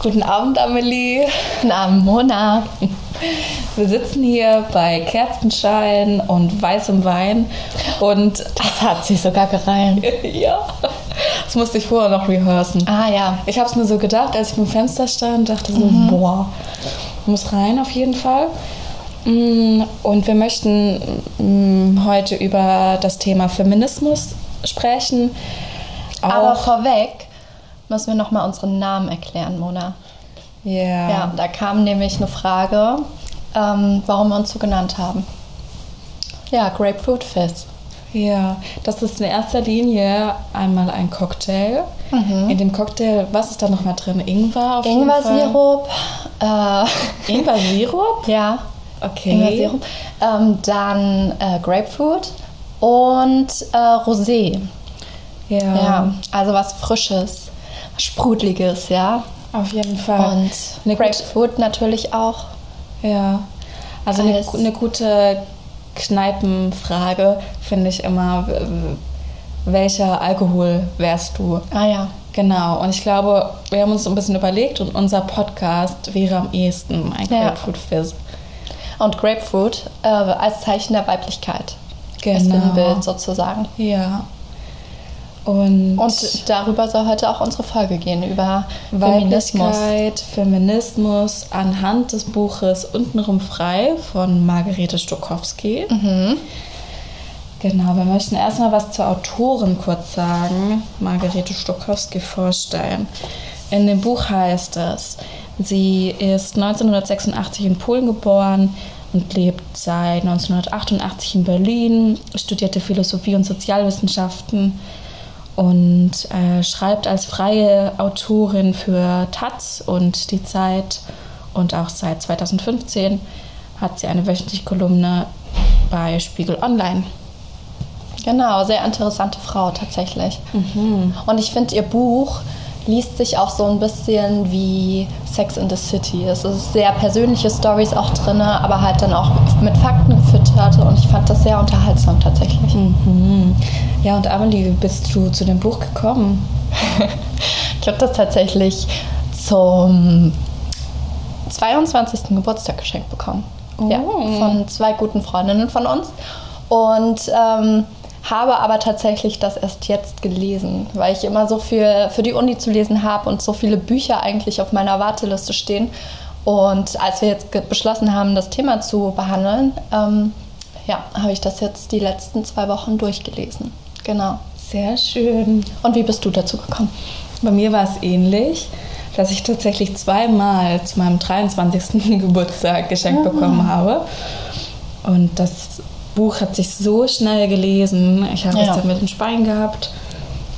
Guten Abend, Amelie. Guten Abend, Mona. Wir sitzen hier bei Kerzenschein und weißem Wein und das hat sich sogar gereimt. ja, das musste ich vorher noch rehearsen. Ah ja. Ich habe es mir so gedacht, als ich beim Fenster stand, dachte so, mhm. boah, muss rein auf jeden Fall. Mm, und wir möchten mm, heute über das Thema Feminismus sprechen. Auch Aber vorweg müssen wir nochmal unseren Namen erklären, Mona. Yeah. Ja. Da kam nämlich eine Frage, ähm, warum wir uns so genannt haben. Ja, Grapefruit Fizz. Ja, das ist in erster Linie einmal ein Cocktail. Mhm. In dem Cocktail, was ist da nochmal drin? Ingwer? Ingwer-Sirup. Äh, Ingwer-Sirup? ja. Okay. Ingwer-Sirup. Ähm, dann äh, Grapefruit und äh, Rosé. Ja. ja. Also was Frisches, Sprudeliges, ja. Auf jeden Fall. Und eine Grapefruit natürlich auch. Ja. Also eine, eine gute Kneipenfrage finde ich immer, welcher Alkohol wärst du? Ah ja. Genau, und ich glaube, wir haben uns ein bisschen überlegt und unser Podcast wäre am ehesten ein Grapefruit Fizz. Und Grapefruit äh, als Zeichen der Weiblichkeit. Genau. Im Bild sozusagen. Ja. Und, und, darüber soll heute auch unsere Folge gehen, über Feminismus. Feminismus anhand des Buches Untenrum frei von Margarete Stokowski. Mhm. Genau, wir möchten erstmal was zur Autorin kurz sagen, Margarete Stokowski vorstellen. In dem Buch heißt es, sie ist 1986 in Polen geboren und lebt seit 1988 in Berlin, studierte Philosophie und Sozialwissenschaften und äh, schreibt als freie Autorin für Taz und die Zeit und auch seit 2015 hat sie eine wöchentliche Kolumne bei Spiegel Online. Genau, sehr interessante Frau tatsächlich. Mhm. Und ich finde ihr Buch liest sich auch so ein bisschen wie Sex in the City. Es ist sehr persönliche Stories auch drin, aber halt dann auch mit Fakten gefüttert und ich fand das sehr unterhaltsam tatsächlich. Mhm. Ja, und Amelie, wie bist du zu dem Buch gekommen? ich habe das tatsächlich zum 22. Geburtstag geschenkt bekommen. Oh. Ja, von zwei guten Freundinnen von uns. Und ähm, habe aber tatsächlich das erst jetzt gelesen, weil ich immer so viel für die Uni zu lesen habe und so viele Bücher eigentlich auf meiner Warteliste stehen. Und als wir jetzt beschlossen haben, das Thema zu behandeln, ähm, ja, habe ich das jetzt die letzten zwei Wochen durchgelesen. Genau. Sehr schön. Und wie bist du dazu gekommen? Bei mir war es ähnlich, dass ich tatsächlich zweimal zu meinem 23. Geburtstag geschenkt mhm. bekommen habe. Und das Buch hat sich so schnell gelesen. Ich habe ja. es dann mit den Speien gehabt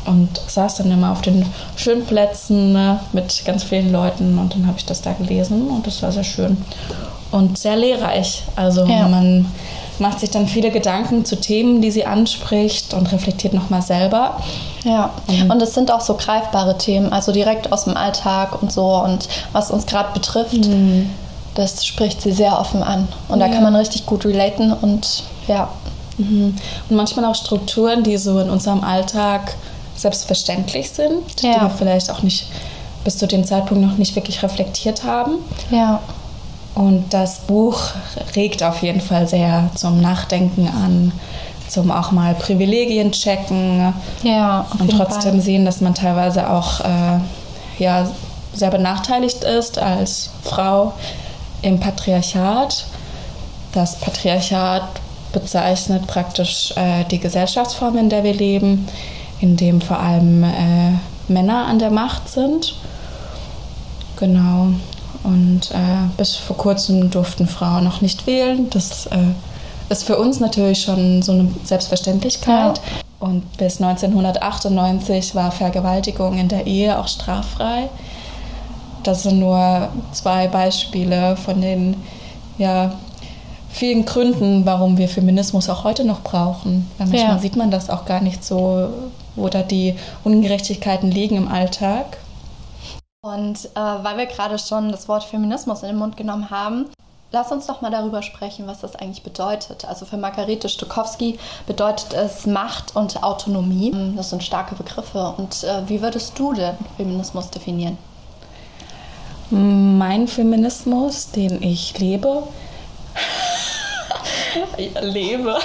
und saß dann immer auf den schönen Plätzen ne, mit ganz vielen Leuten und dann habe ich das da gelesen und das war sehr schön und sehr lehrreich. Also ja. man macht sich dann viele Gedanken zu Themen, die sie anspricht und reflektiert nochmal selber. Ja, mhm. und es sind auch so greifbare Themen, also direkt aus dem Alltag und so und was uns gerade betrifft. Mhm das spricht sie sehr offen an. Und ja. da kann man richtig gut relaten und ja. Mhm. Und manchmal auch Strukturen, die so in unserem Alltag selbstverständlich sind, ja. die wir vielleicht auch nicht bis zu dem Zeitpunkt noch nicht wirklich reflektiert haben. Ja. Und das Buch regt auf jeden Fall sehr zum Nachdenken an, zum auch mal Privilegien checken ja, und trotzdem Fall. sehen, dass man teilweise auch äh, ja, sehr benachteiligt ist als Frau im Patriarchat. Das Patriarchat bezeichnet praktisch äh, die Gesellschaftsform, in der wir leben, in dem vor allem äh, Männer an der Macht sind. Genau. Und äh, bis vor kurzem durften Frauen noch nicht wählen. Das äh, ist für uns natürlich schon so eine Selbstverständlichkeit. Ja. Und bis 1998 war Vergewaltigung in der Ehe auch straffrei. Das sind nur zwei Beispiele von den ja, vielen Gründen, warum wir Feminismus auch heute noch brauchen. Weil manchmal ja. sieht man das auch gar nicht so, wo da die Ungerechtigkeiten liegen im Alltag. Und äh, weil wir gerade schon das Wort Feminismus in den Mund genommen haben, lass uns doch mal darüber sprechen, was das eigentlich bedeutet. Also für Margarete Stokowski bedeutet es Macht und Autonomie. Das sind starke Begriffe. Und äh, wie würdest du denn Feminismus definieren? Mein Feminismus, den ich lebe, lebe,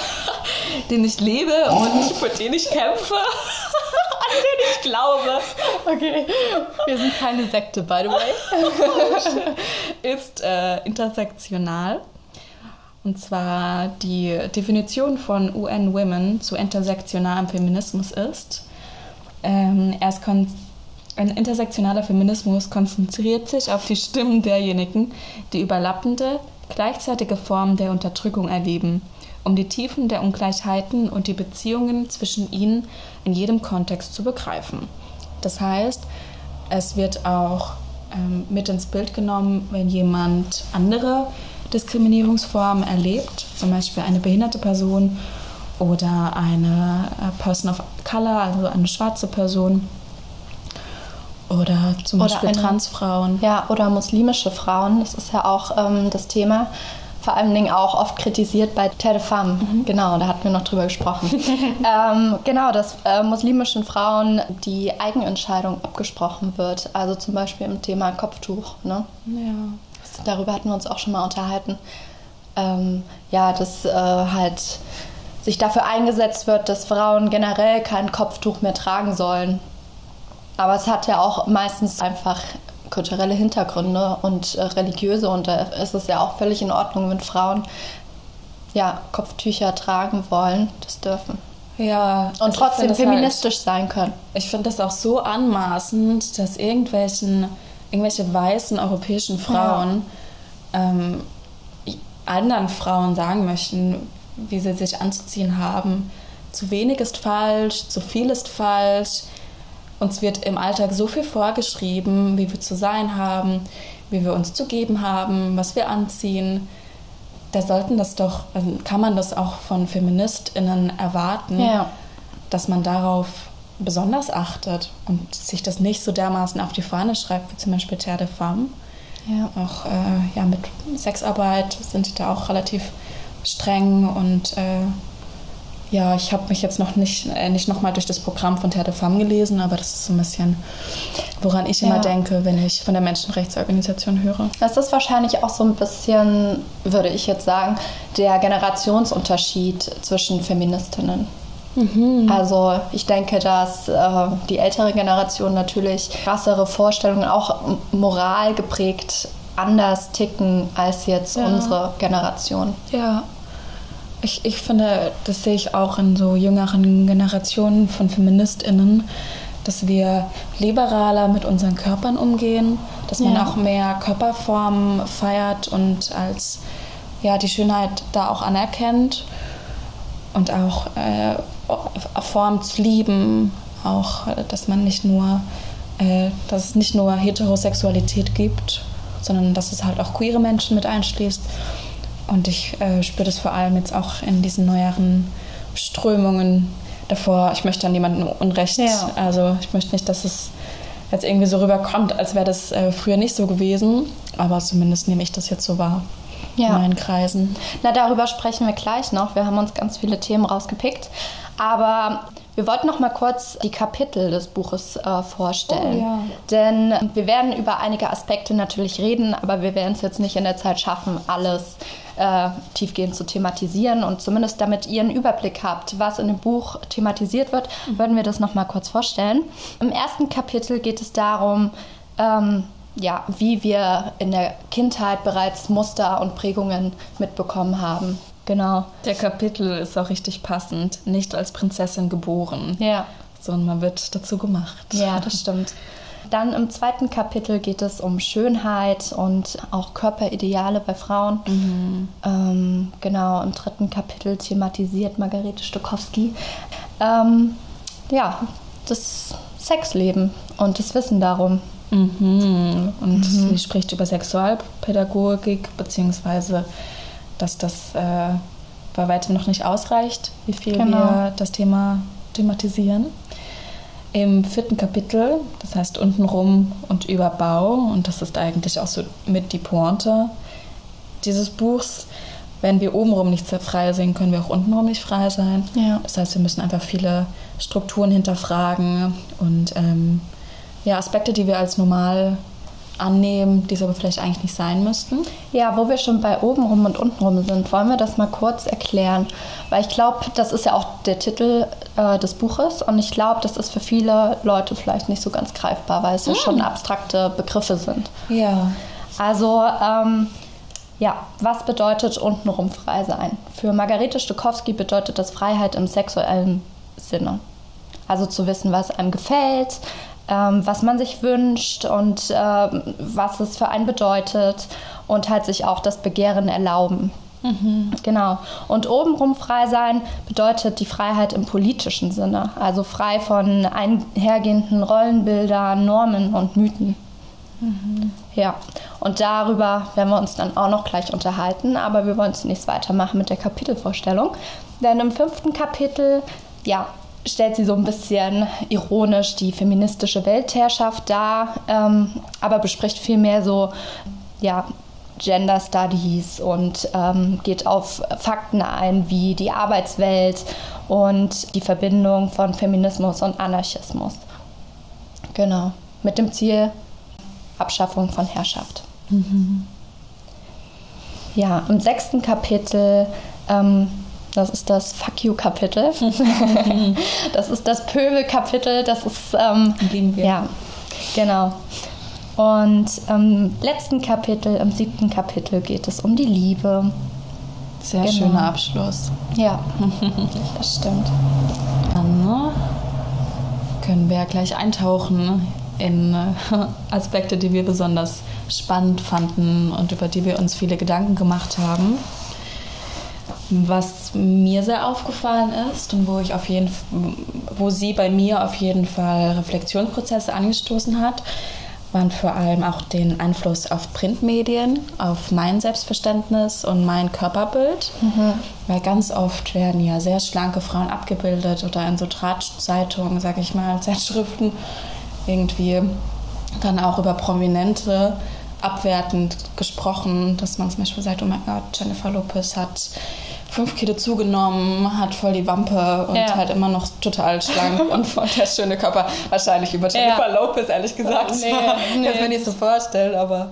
den ich lebe und für den ich kämpfe, an den ich glaube, Okay, wir sind keine Sekte, by the way. ist äh, intersektional. Und zwar die Definition von UN Women zu intersektionalem Feminismus ist, ähm, er ist kon ein intersektionaler Feminismus konzentriert sich auf die Stimmen derjenigen, die überlappende, gleichzeitige Formen der Unterdrückung erleben, um die Tiefen der Ungleichheiten und die Beziehungen zwischen ihnen in jedem Kontext zu begreifen. Das heißt, es wird auch ähm, mit ins Bild genommen, wenn jemand andere Diskriminierungsformen erlebt, zum Beispiel eine behinderte Person oder eine äh, Person of Color, also eine schwarze Person oder zum Oder Beispiel eine- Transfrauen. Ja, oder muslimische Frauen, das ist ja auch ähm, das Thema. Vor allen Dingen auch oft kritisiert bei Terre Femme. Genau, da hatten wir noch drüber gesprochen. ähm, genau, dass äh, muslimischen Frauen die Eigenentscheidung abgesprochen wird. Also zum Beispiel im Thema Kopftuch. Ne? Ja. Darüber hatten wir uns auch schon mal unterhalten. Ähm, ja, dass äh, halt sich dafür eingesetzt wird, dass Frauen generell kein Kopftuch mehr tragen sollen. Aber es hat ja auch meistens einfach kulturelle Hintergründe und äh, religiöse und da ist es ja auch völlig in Ordnung, wenn Frauen ja, Kopftücher tragen wollen, das dürfen. Ja, Und also trotzdem halt- feministisch sein können. Ich finde das auch so anmaßend, dass irgendwelchen, irgendwelche weißen europäischen Frauen ähm, anderen Frauen sagen möchten, wie sie sich anzuziehen haben. Zu wenig ist falsch, zu viel ist falsch. Uns wird im Alltag so viel vorgeschrieben, wie wir zu sein haben, wie wir uns zu geben haben, was wir anziehen. Da sollten das doch, also kann man das auch von FeministInnen erwarten Ja. dass man darauf besonders achtet und sich das nicht so dermaßen auf die Fahne schreibt, wie zum Beispiel Terre de Femme. Ja. Auch äh, ja, mit Sexarbeit sind die da auch relativ streng und äh, ja, ich habe mich jetzt noch nicht, äh, nicht nochmal durch das Programm von Terre de Femme gelesen, aber das ist so ein bisschen, woran ich immer Ja. denke, wenn ich von der Menschenrechtsorganisation höre. Das ist wahrscheinlich auch so ein bisschen, würde ich jetzt sagen, der Generationsunterschied zwischen Feministinnen. Also ich denke, dass äh, die ältere Generation natürlich krassere Vorstellungen, auch Moral geprägt, anders ticken als jetzt Ja. unsere Generation. Ja. Ich, ich finde, das sehe ich auch in so jüngeren Generationen von FeministInnen, dass wir liberaler mit unseren Körpern umgehen, dass man Ja. auch mehr Körperformen feiert und als ja, die Schönheit da auch anerkennt und auch äh, Form zu lieben, auch, dass man nicht nur, äh, dass es nicht nur Heterosexualität gibt, sondern dass es halt auch queere Menschen mit einschließt. Und ich äh, spüre das vor allem jetzt auch in diesen neueren Strömungen davor. Ich möchte an niemandem Unrecht. Ja. Also ich möchte nicht, dass es jetzt irgendwie so rüberkommt, als wäre das äh, früher nicht so gewesen. Aber zumindest nehme ich das jetzt so wahr Ja. in meinen Kreisen. Na, darüber sprechen wir gleich noch. Wir haben uns ganz viele Themen rausgepickt. Aber wir wollten noch mal kurz die Kapitel des Buches äh, vorstellen. Oh, ja. Denn wir werden über einige Aspekte natürlich reden, aber wir werden es jetzt nicht in der Zeit schaffen, alles äh, tiefgehend zu thematisieren. Und zumindest damit ihr einen Überblick habt, was in dem Buch thematisiert wird, würden wir das noch mal kurz vorstellen. Im ersten Kapitel geht es darum, ähm, ja, wie wir in der Kindheit bereits Muster und Prägungen mitbekommen haben. Genau. Der Kapitel ist auch richtig passend. Nicht als Prinzessin geboren, Ja. sondern man wird dazu gemacht. Ja, das stimmt. Dann im zweiten Kapitel geht es um Schönheit und auch Körperideale bei Frauen. Ähm, genau, im dritten Kapitel thematisiert Margarete Stokowski ähm, ja, das Sexleben und das Wissen darum. Mhm. Und sie spricht über Sexualpädagogik, beziehungsweise, dass das äh, bei weitem noch nicht ausreicht, wie viel Genau. wir das Thema thematisieren. Im vierten Kapitel, das heißt untenrum und über Bau, und das ist eigentlich auch so mit die Pointe dieses Buchs, wenn wir obenrum nicht sehr frei sind, können wir auch untenrum nicht frei sein. Ja. Das heißt, wir müssen einfach viele Strukturen hinterfragen und ähm, ja, Aspekte, die wir als normal annehmen, die aber vielleicht eigentlich nicht sein müssten. Ja, wo wir schon bei obenrum und untenrum sind, wollen wir das mal kurz erklären. Weil ich glaube, das ist ja auch der Titel äh, des Buches und ich glaube, das ist für viele Leute vielleicht nicht so ganz greifbar, weil es ja schon abstrakte Begriffe sind. Ja. Also, ähm, ja, was bedeutet untenrum frei sein? Für Margarete Stokowski bedeutet das Freiheit im sexuellen Sinne. Also zu wissen, was einem gefällt, ähm, was man sich wünscht und ähm, was es für einen bedeutet und halt sich auch das Begehren erlauben. Genau. Und obenrum frei sein bedeutet die Freiheit im politischen Sinne, also frei von einhergehenden Rollenbildern, Normen und Mythen. Ja, und darüber werden wir uns dann auch noch gleich unterhalten, aber wir wollen zunächst weitermachen mit der Kapitelvorstellung. Denn im fünften Kapitel, ja, stellt sie so ein bisschen ironisch die feministische Weltherrschaft dar, ähm, aber bespricht vielmehr so, ja, Gender Studies und ähm, geht auf Fakten ein, wie die Arbeitswelt und die Verbindung von Feminismus und Anarchismus. Genau, mit dem Ziel Abschaffung von Herrschaft. Ja, im sechsten Kapitel, ähm, das ist das Fuck You-Kapitel. das ist das Pöbel-Kapitel. Das ist, ähm, wir. ja, genau. Und im letzten Kapitel, im siebten Kapitel, geht es um die Liebe. Sehr Genau. schöner Abschluss. Ja, das stimmt. Dann ne, können wir ja gleich eintauchen in äh, Aspekte, die wir besonders spannend fanden und über die wir uns viele Gedanken gemacht haben. Was mir sehr aufgefallen ist und wo ich auf jeden wo sie bei mir auf jeden Fall Reflexionsprozesse angestoßen hat, waren vor allem auch den Einfluss auf Printmedien, auf mein Selbstverständnis und mein Körperbild. Weil ganz oft werden ja sehr schlanke Frauen abgebildet oder in so Drahtzeitungen, sag ich mal, Zeitschriften irgendwie dann auch über Prominente abwertend gesprochen, dass man zum Beispiel sagt, oh mein Gott, Jennifer Lopez hat fünf Kilo zugenommen, hat voll die Wampe und Ja. halt immer noch total schlank und voll der schöne Körper. Wahrscheinlich über Jennifer Lopez, ehrlich gesagt. Nee, Kann nee. ich mir nicht so vorstellen, aber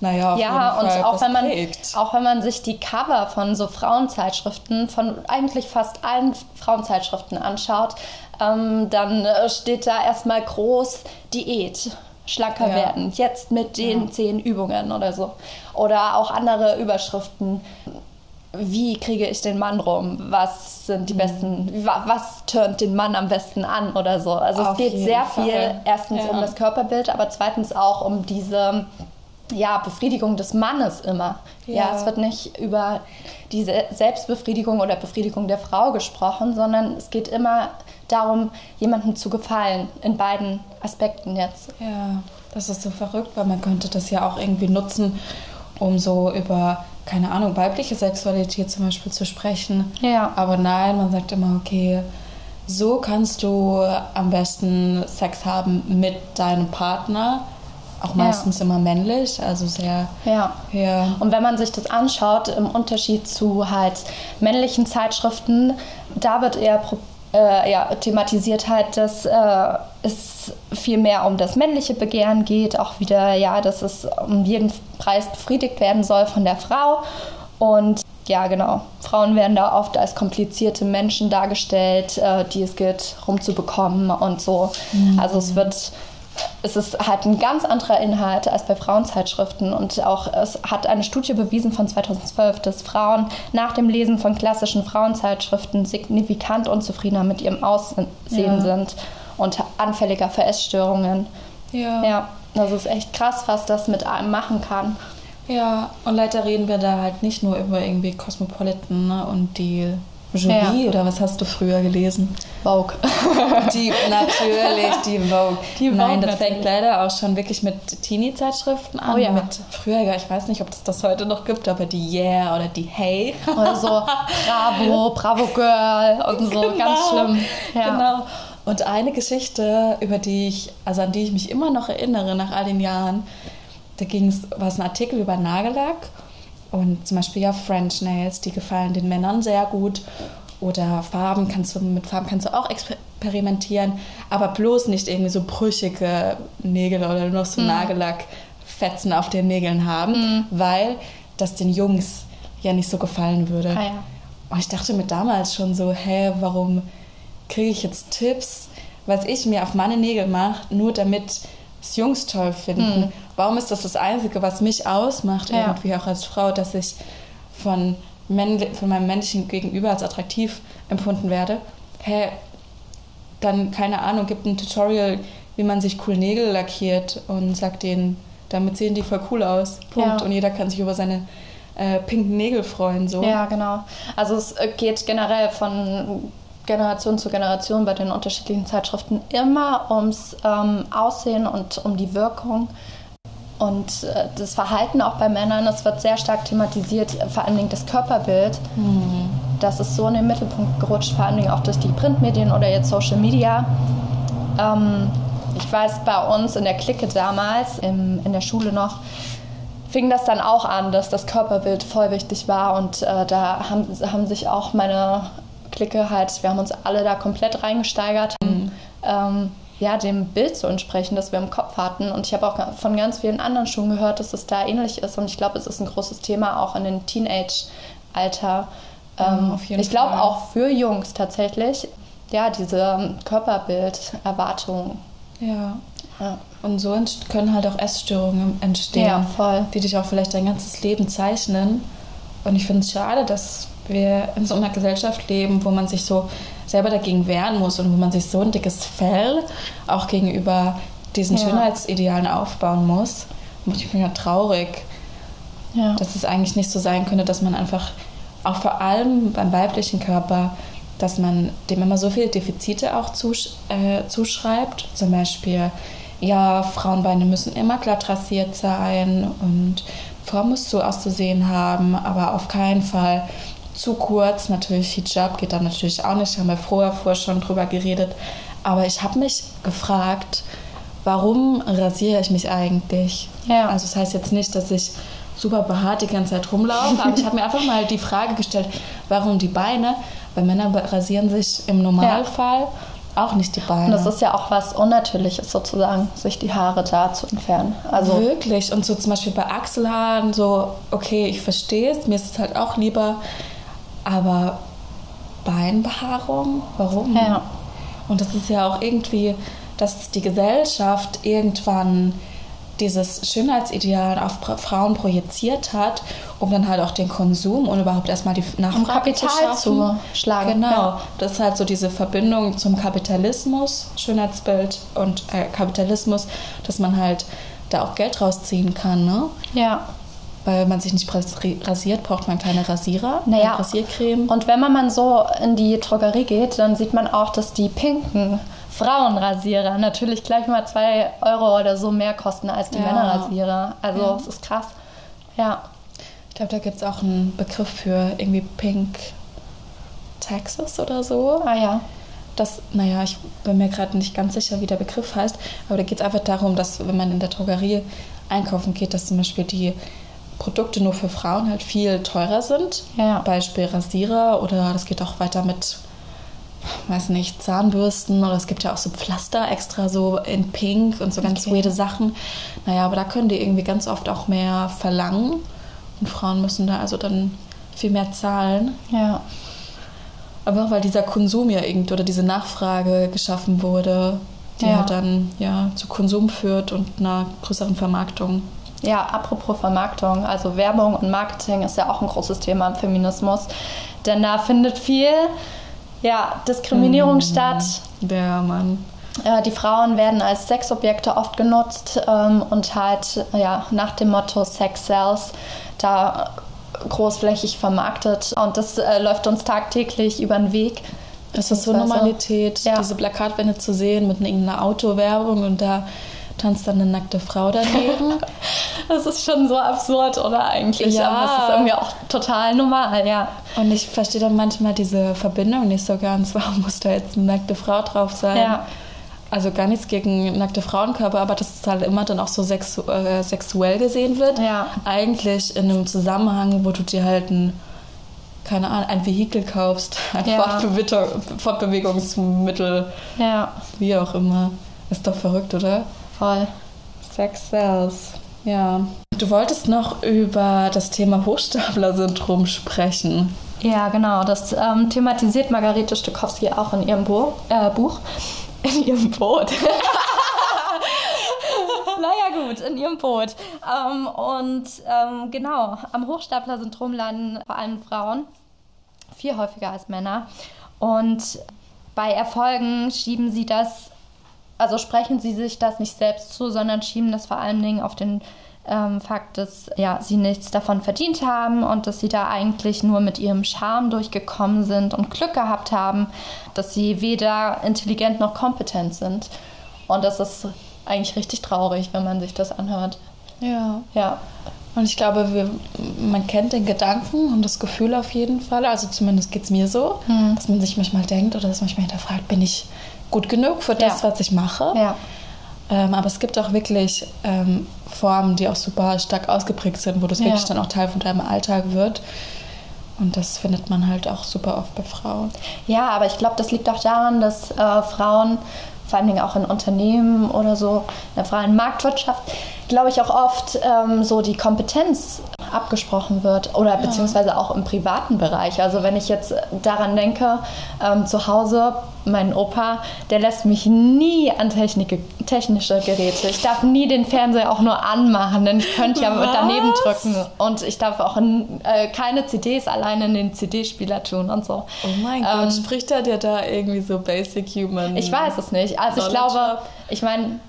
naja, auf Ja, jeden und Fall, auch das wenn, man, prägt. auch wenn man sich die Cover von so Frauenzeitschriften, von eigentlich fast allen Frauenzeitschriften anschaut, ähm, dann äh, steht da erstmal groß Diät, schlanker Ja. werden, jetzt mit den zehn Übungen oder so. Oder auch andere Überschriften. Wie kriege ich den Mann rum? Was sind Mhm. die besten, wa- was turnt den Mann am besten an oder so? Also Auf es geht sehr Fall. viel erstens Ja. um das Körperbild, aber zweitens auch um diese ja, Befriedigung des Mannes immer. Ja. Ja. es wird nicht über die Se- Selbstbefriedigung oder Befriedigung der Frau gesprochen, sondern es geht immer darum, jemandem zu gefallen, in beiden Aspekten jetzt. Ja, das ist so verrückt, weil man könnte das ja auch irgendwie nutzen, um so über, keine Ahnung, weibliche Sexualität zum Beispiel zu sprechen. Ja. Aber nein, man sagt immer, okay, so kannst du am besten Sex haben mit deinem Partner. Auch Ja. meistens immer männlich, also sehr, Ja. ja, Und wenn man sich das anschaut, im Unterschied zu halt männlichen Zeitschriften, da wird eher pro- äh, ja, thematisiert halt, dass äh, es viel mehr um das männliche Begehren geht, auch wieder, ja, dass es um jeden Preis befriedigt werden soll von der Frau. Und ja, genau, Frauen werden da oft als komplizierte Menschen dargestellt, äh, die es gilt rumzubekommen und so. Also es wird es ist halt ein ganz anderer Inhalt als bei Frauenzeitschriften und auch es hat eine Studie bewiesen von 2012, dass Frauen nach dem Lesen von klassischen Frauenzeitschriften signifikant unzufriedener mit ihrem Aussehen Ja. sind und anfälliger für Essstörungen. ja. Ja, das ist echt krass, was das mit einem machen kann. Ja, und leider reden wir da halt nicht nur über irgendwie Cosmopolitan ne, und die Jury Ja. oder was hast du früher gelesen? Vogue. Die, natürlich, die Vogue. Die Vogue Nein, das natürlich. fängt leider auch schon wirklich mit Teenie-Zeitschriften an. Oh ja. Mit früher, ja, ich weiß nicht, ob es das heute noch gibt, aber die Yeah oder die Hey. Oder so Bravo, Bravo Girl und so, ganz schlimm. Ja. Genau. Und eine Geschichte, über die ich, also an die ich mich immer noch erinnere nach all den Jahren, da ging es, war es ein Artikel über Nagellack und zum Beispiel ja French Nails, die gefallen den Männern sehr gut. Oder Farben kannst du, mit Farben kannst du auch exper experimentieren, aber bloß nicht irgendwie so brüchige Nägel oder noch so Nagellackfetzen auf den Nägeln haben, weil das den Jungs ja nicht so gefallen würde. Ah, ja. Und ich dachte mir damals schon so, hä, warum kriege ich jetzt Tipps, was ich mir auf meine Nägel mache, nur damit es Jungs toll finden? Warum ist das das Einzige, was mich ausmacht, Ja. irgendwie auch als Frau, dass ich von, von meinem männlichen Gegenüber als attraktiv empfunden werde? Hä, dann, keine Ahnung, gibt ein Tutorial, wie man sich cool Nägel lackiert und sagt denen, damit sehen die voll cool aus. Punkt. Ja. Und jeder kann sich über seine äh, pinken Nägel freuen. So. Ja, genau. Also es äh, geht generell von Generation zu Generation bei den unterschiedlichen Zeitschriften immer ums ähm, Aussehen und um die Wirkung. Und äh, das Verhalten auch bei Männern, das wird sehr stark thematisiert, vor allen Dingen das Körperbild. Das ist so in den Mittelpunkt gerutscht, vor allen Dingen auch durch die Printmedien oder jetzt Social Media. Ähm, ich weiß, bei uns in der Clique damals, im, in der Schule noch, fing das dann auch an, dass das Körperbild voll wichtig war. Und äh, da haben, haben sich auch meine Clique halt, wir haben uns alle da komplett reingesteigert, um ähm, ja, dem Bild zu entsprechen, das wir im Kopf hatten. Und ich habe auch von ganz vielen anderen schon gehört, dass es da ähnlich ist. Und ich glaube, es ist ein großes Thema auch in den Teenage-Alter. Ähm, jeden ich glaube auch für Jungs tatsächlich, ja, diese ähm, Körperbild-Erwartung. ja. Ja. Und so können halt auch Essstörungen entstehen, Ja, voll. die dich auch vielleicht dein ganzes Leben zeichnen. Und ich finde es schade, dass wir in so einer Gesellschaft leben, wo man sich so selber dagegen wehren muss und wo man sich so ein dickes Fell auch gegenüber diesen Ja. Schönheitsidealen aufbauen muss. Und ich bin ja traurig, Ja. dass es eigentlich nicht so sein könnte, dass man einfach auch vor allem beim weiblichen Körper, dass man dem immer so viele Defizite auch zusch äh, zuschreibt. Zum Beispiel, ja, Frauenbeine müssen immer glatt rasiert sein und Frau muss so auszusehen haben, aber auf keinen Fall zu kurz. Natürlich Hijab geht dann natürlich auch nicht, haben wir vorher, vorher schon drüber geredet. Aber ich habe mich gefragt, warum rasiere ich mich eigentlich? Ja. Also das heißt jetzt nicht, dass ich super behaart die ganze Zeit rumlaufe, aber ich habe mir einfach mal die Frage gestellt, warum die Beine? Weil Männer rasieren sich im Normalfall auch nicht die Beine. Und das ist ja auch was Unnatürliches sozusagen, sich die Haare da zu entfernen. Also Wirklich. Und so zum Beispiel bei Achselhaaren, so, okay, ich verstehe es, mir ist es halt auch lieber, aber Beinbehaarung, warum? Ja. Und das ist ja auch irgendwie, dass die Gesellschaft irgendwann dieses Schönheitsideal auf Frauen projiziert hat, um dann halt auch den Konsum und überhaupt erstmal die Nachfrage zu Kapital schaffen. zu schlagen, Genau. ja. Das ist halt so diese Verbindung zum Kapitalismus, Schönheitsbild und äh, Kapitalismus, dass man halt da auch Geld rausziehen kann, ne? ja. Weil man sich nicht rasi- rasiert, braucht man kleine Rasierer, Naja. Rasiercreme. Und wenn man mal so in die Drogerie geht, dann sieht man auch, dass die pinken Frauenrasierer natürlich gleich mal zwei Euro oder so mehr kosten als die Ja. Männerrasierer. Also Ja. es ist krass. Ja. Ich glaube, da gibt es auch einen Begriff für irgendwie Pink Texas oder so. Ah ja. Das, naja, ich bin mir gerade nicht ganz sicher, wie der Begriff heißt, aber da geht es einfach darum, dass wenn man in der Drogerie einkaufen geht, dass zum Beispiel die Produkte nur für Frauen halt viel teurer sind. Ja. Beispiel Rasierer oder das geht auch weiter mit, weiß nicht, Zahnbürsten oder es gibt ja auch so Pflaster extra so in Pink und so ganz Okay. weirde Sachen. Naja, aber da können die irgendwie ganz oft auch mehr verlangen und Frauen müssen da also dann viel mehr zahlen. Ja. Aber auch weil dieser Konsum ja irgend oder diese Nachfrage geschaffen wurde, die Ja. halt dann ja zu Konsum führt und einer größeren Vermarktung. Ja, apropos Vermarktung, also Werbung und Marketing ist ja auch ein großes Thema im Feminismus. Denn da findet viel ja, Diskriminierung statt. Der Mann. Äh, die Frauen werden als Sexobjekte oft genutzt ähm, und halt ja, nach dem Motto Sex Sells da großflächig vermarktet. Und das äh, läuft uns tagtäglich über den Weg. Das ist so Normalität, Ja. diese Plakatwände zu sehen mit irgendeiner Autowerbung und da tanzt dann eine nackte Frau daneben. Das ist schon so absurd, oder eigentlich? Ja. Aber es ist irgendwie auch total normal, ja. und ich verstehe dann manchmal diese Verbindung nicht so ganz. Warum muss da jetzt eine nackte Frau drauf sein? Ja. Also gar nichts gegen nackte Frauenkörper, aber dass es halt immer dann auch so sexu äh, sexuell gesehen wird. Ja. Eigentlich in einem Zusammenhang, wo du dir halt ein keine Ahnung, ein Vehikel kaufst, ein Ja. Fortbewe Fortbewegungsmittel, Ja, wie auch immer. Ist doch verrückt, oder? Voll. Sex sells. Ja. Du wolltest noch über das Thema Hochstapler-Syndrom sprechen. Ja, genau. Das ähm, thematisiert Margarete Stokowski auch in ihrem Bo äh, Buch. In ihrem Boot. naja, gut, in ihrem Boot. Ähm, und ähm, genau, am Hochstapler-Syndrom leiden vor allem Frauen, viel häufiger als Männer. Und bei Erfolgen schieben sie das, also sprechen sie sich das nicht selbst zu, sondern schieben das vor allen Dingen auf den ähm, Fakt, dass ja, sie nichts davon verdient haben und dass sie da eigentlich nur mit ihrem Charme durchgekommen sind und Glück gehabt haben, dass sie weder intelligent noch kompetent sind. Und das ist eigentlich richtig traurig, wenn man sich das anhört. Ja. Ja, Und ich glaube, wir, man kennt den Gedanken und das Gefühl auf jeden Fall. Also zumindest geht es mir so, Hm. dass man sich manchmal denkt oder dass man sich manchmal hinterfragt, bin ich gut genug für das, Ja. was ich mache? ja, Ähm, aber es gibt auch wirklich ähm, Formen, die auch super stark ausgeprägt sind, wo das Ja. wirklich dann auch Teil von deinem Alltag wird. Und das findet man halt auch super oft bei Frauen. Ja, aber ich glaube, das liegt auch daran, dass äh, Frauen, vor allen Dingen auch in Unternehmen oder so, in der freien Marktwirtschaft, glaube ich auch oft ähm, so die Kompetenz abgesprochen wird oder beziehungsweise auch im privaten Bereich. Also wenn ich jetzt daran denke, ähm, zu Hause, mein Opa, der lässt mich nie an Technik, technische Geräte. Ich darf nie den Fernseher auch nur anmachen, denn ich könnte ja Was? daneben drücken. Und ich darf auch in, äh, keine CDs alleine in den CD-Spieler tun und so. Oh mein Ähm, Gott, spricht er dir da irgendwie so Basic Human? Ich weiß es nicht. Also ich glaube, ich meine,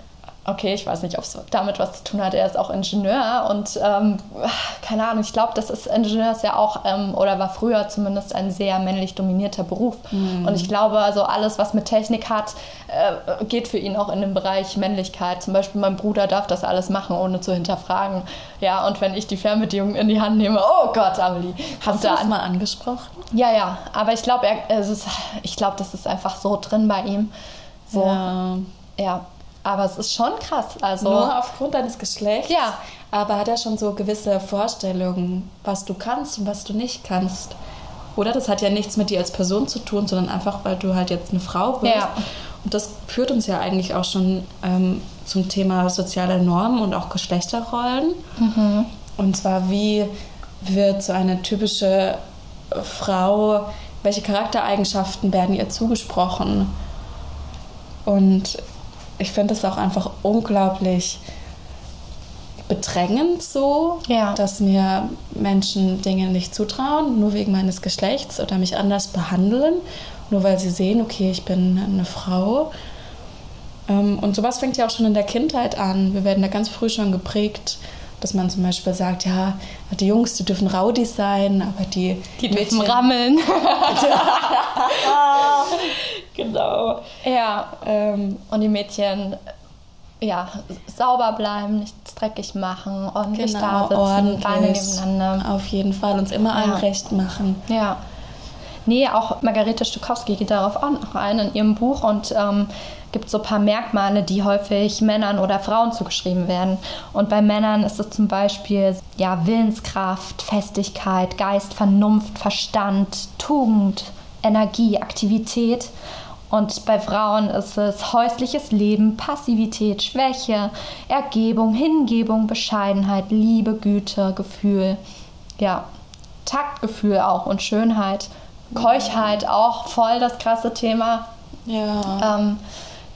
okay, ich weiß nicht, ob es damit was zu tun hat. Er ist auch Ingenieur und ähm, keine Ahnung, ich glaube, das ist Ingenieur ist ja auch ähm, oder war früher zumindest ein sehr männlich dominierter Beruf. Mhm. Und ich glaube, also alles, was mit Technik hat, äh, geht für ihn auch in den Bereich Männlichkeit. Zum Beispiel mein Bruder darf das alles machen, ohne zu hinterfragen. Ja, und wenn ich die Fernbedienung in die Hand nehme, oh Gott, Amelie, Hast du da das an. mal angesprochen? Ja, ja, aber ich glaube, ich glaube, das ist einfach so drin bei ihm. So, ja. Ja. Aber es ist schon krass. Also, Nur aufgrund deines Geschlechts? Ja. Aber hat er schon so gewisse Vorstellungen, was du kannst und was du nicht kannst? Oder das hat ja nichts mit dir als Person zu tun, sondern einfach, weil du halt jetzt eine Frau bist. Ja. Und das führt uns ja eigentlich auch schon ähm, zum Thema soziale Normen und auch Geschlechterrollen. Mhm. Und zwar, wie wird so eine typische Frau, welche Charaktereigenschaften werden ihr zugesprochen? Und ich finde es auch einfach unglaublich bedrängend so, Ja. dass mir Menschen Dinge nicht zutrauen, nur wegen meines Geschlechts oder mich anders behandeln, nur weil sie sehen, okay, ich bin eine Frau. Ähm, Und sowas fängt ja auch schon in der Kindheit an. Wir werden da ganz früh schon geprägt, dass man zum Beispiel sagt, ja, die Jungs, die dürfen Rowdies sein, aber die, die dürfen rammeln. Genau. ja, Ähm, und die Mädchen, ja, sauber bleiben, nichts dreckig machen, ordentlich da sitzen, ordentlich. Beine nebeneinander. Auf jeden Fall uns immer allen Ja. recht machen. Ja. Nee, auch Margarete Stokowski geht darauf auch noch ein in ihrem Buch und ähm, gibt so ein paar Merkmale, die häufig Männern oder Frauen zugeschrieben werden. Und bei Männern ist es zum Beispiel ja, Willenskraft, Festigkeit, Geist, Vernunft, Verstand, Tugend, Energie, Aktivität. Und bei Frauen ist es häusliches Leben, Passivität, Schwäche, Ergebung, Hingebung, Bescheidenheit, Liebe, Güte, Gefühl. Ja, Taktgefühl auch und Schönheit. Keuchheit auch voll das krasse Thema. Ja. Ähm,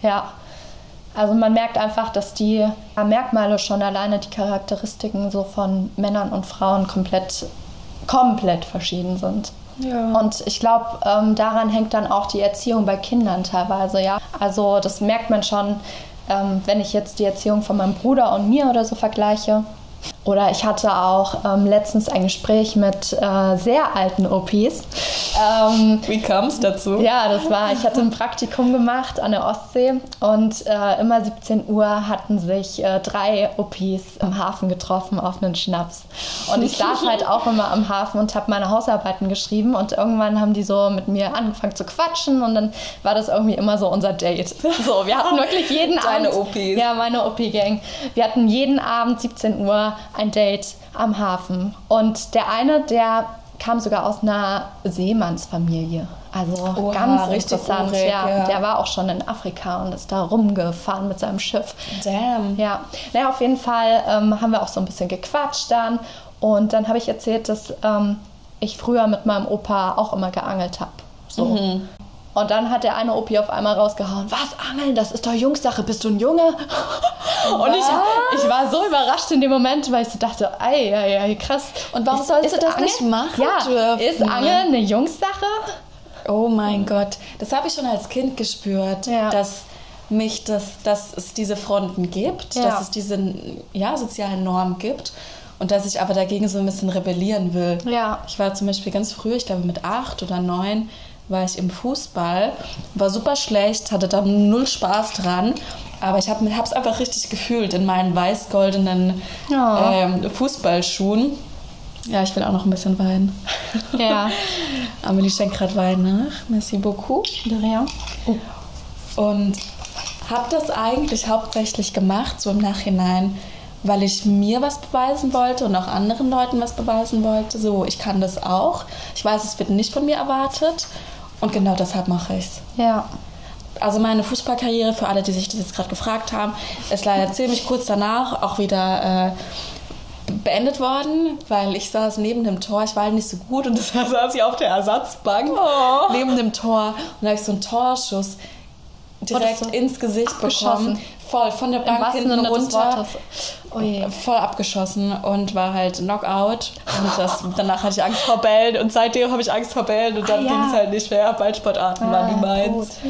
ja, also man merkt einfach, dass die Merkmale schon alleine, die Charakteristiken so von Männern und Frauen komplett, komplett verschieden sind. Und ich glaube, ähm, daran hängt dann auch die Erziehung bei Kindern teilweise, ja. Also das merkt man schon, ähm, wenn ich jetzt die Erziehung von meinem Bruder und mir oder so vergleiche. Oder ich hatte auch ähm, letztens ein Gespräch mit äh, sehr alten OPs. Ähm, Wie kam es dazu? ja, das war, ich hatte ein Praktikum gemacht an der Ostsee und äh, immer 17 Uhr hatten sich äh, drei OPs im Hafen getroffen auf einen Schnaps. Und ich saß halt auch immer am Hafen und habe meine Hausarbeiten geschrieben und irgendwann haben die so mit mir angefangen zu quatschen und dann war das irgendwie immer so unser Date. So, wir hatten wirklich jeden Deine Abend. OPs. Ja, meine OP-Gang. Wir hatten jeden Abend 17 Uhr ein Date am Hafen. Und der eine, der kam sogar aus einer Seemannsfamilie. Also Oha, ganz richtig interessant. urig, ja. ja. Der war auch schon in Afrika und ist da rumgefahren mit seinem Schiff. Damn. Ja, naja, auf jeden Fall ähm, haben wir auch so ein bisschen gequatscht dann. Und dann habe ich erzählt, dass ähm, ich früher mit meinem Opa auch immer geangelt habe. So. Mhm. Und dann hat der eine Opi auf einmal rausgehauen, was, Angeln, das ist doch Jungssache, bist du ein Junge? Und ich, ich war so überrascht in dem Moment, weil ich so dachte, ei, ei, ei krass. Und warum Ist- sollst ist du das Angeln- nicht machen Ja, dürfen? ist Angeln eine Jungssache? Oh mein Gott, das habe ich schon als Kind gespürt, Ja. dass mich das, dass es diese Fronten gibt, Ja. dass es diese ja, sozialen Normen gibt und dass ich aber dagegen so ein bisschen rebellieren will. Ja. Ich war zum Beispiel ganz früh, ich glaube mit acht oder neun, war ich im Fußball, war super schlecht, hatte da null Spaß dran, aber ich habe es einfach richtig gefühlt in meinen weiß-goldenen Ja. ähm, Fußballschuhen. Ja, ich will auch noch ein bisschen weinen. Ja. Amelie schenkt gerade Wein nach. Merci beaucoup. Ja. Und habe das eigentlich hauptsächlich gemacht, so im Nachhinein, weil ich mir was beweisen wollte und auch anderen Leuten was beweisen wollte. So, ich kann das auch. Ich weiß, es wird nicht von mir erwartet. Und genau deshalb mache ich es. Ja. Also meine Fußballkarriere, für alle, die sich das jetzt gerade gefragt haben, ist leider ziemlich kurz danach auch wieder äh, beendet worden, weil ich saß neben dem Tor. Ich war halt nicht so gut und deshalb saß ich auf der Ersatzbank neben dem Tor und da habe ich so einen Torschuss direkt so ins Gesicht bekommen. Voll, von der Bank hinten runter. Oh. Voll abgeschossen und war halt Knockout. Und das, danach hatte ich Angst vor Bällen und seitdem habe ich Angst vor Bällen und dann Ah, ja. ging es halt nicht mehr. Ballsportarten waren die meins.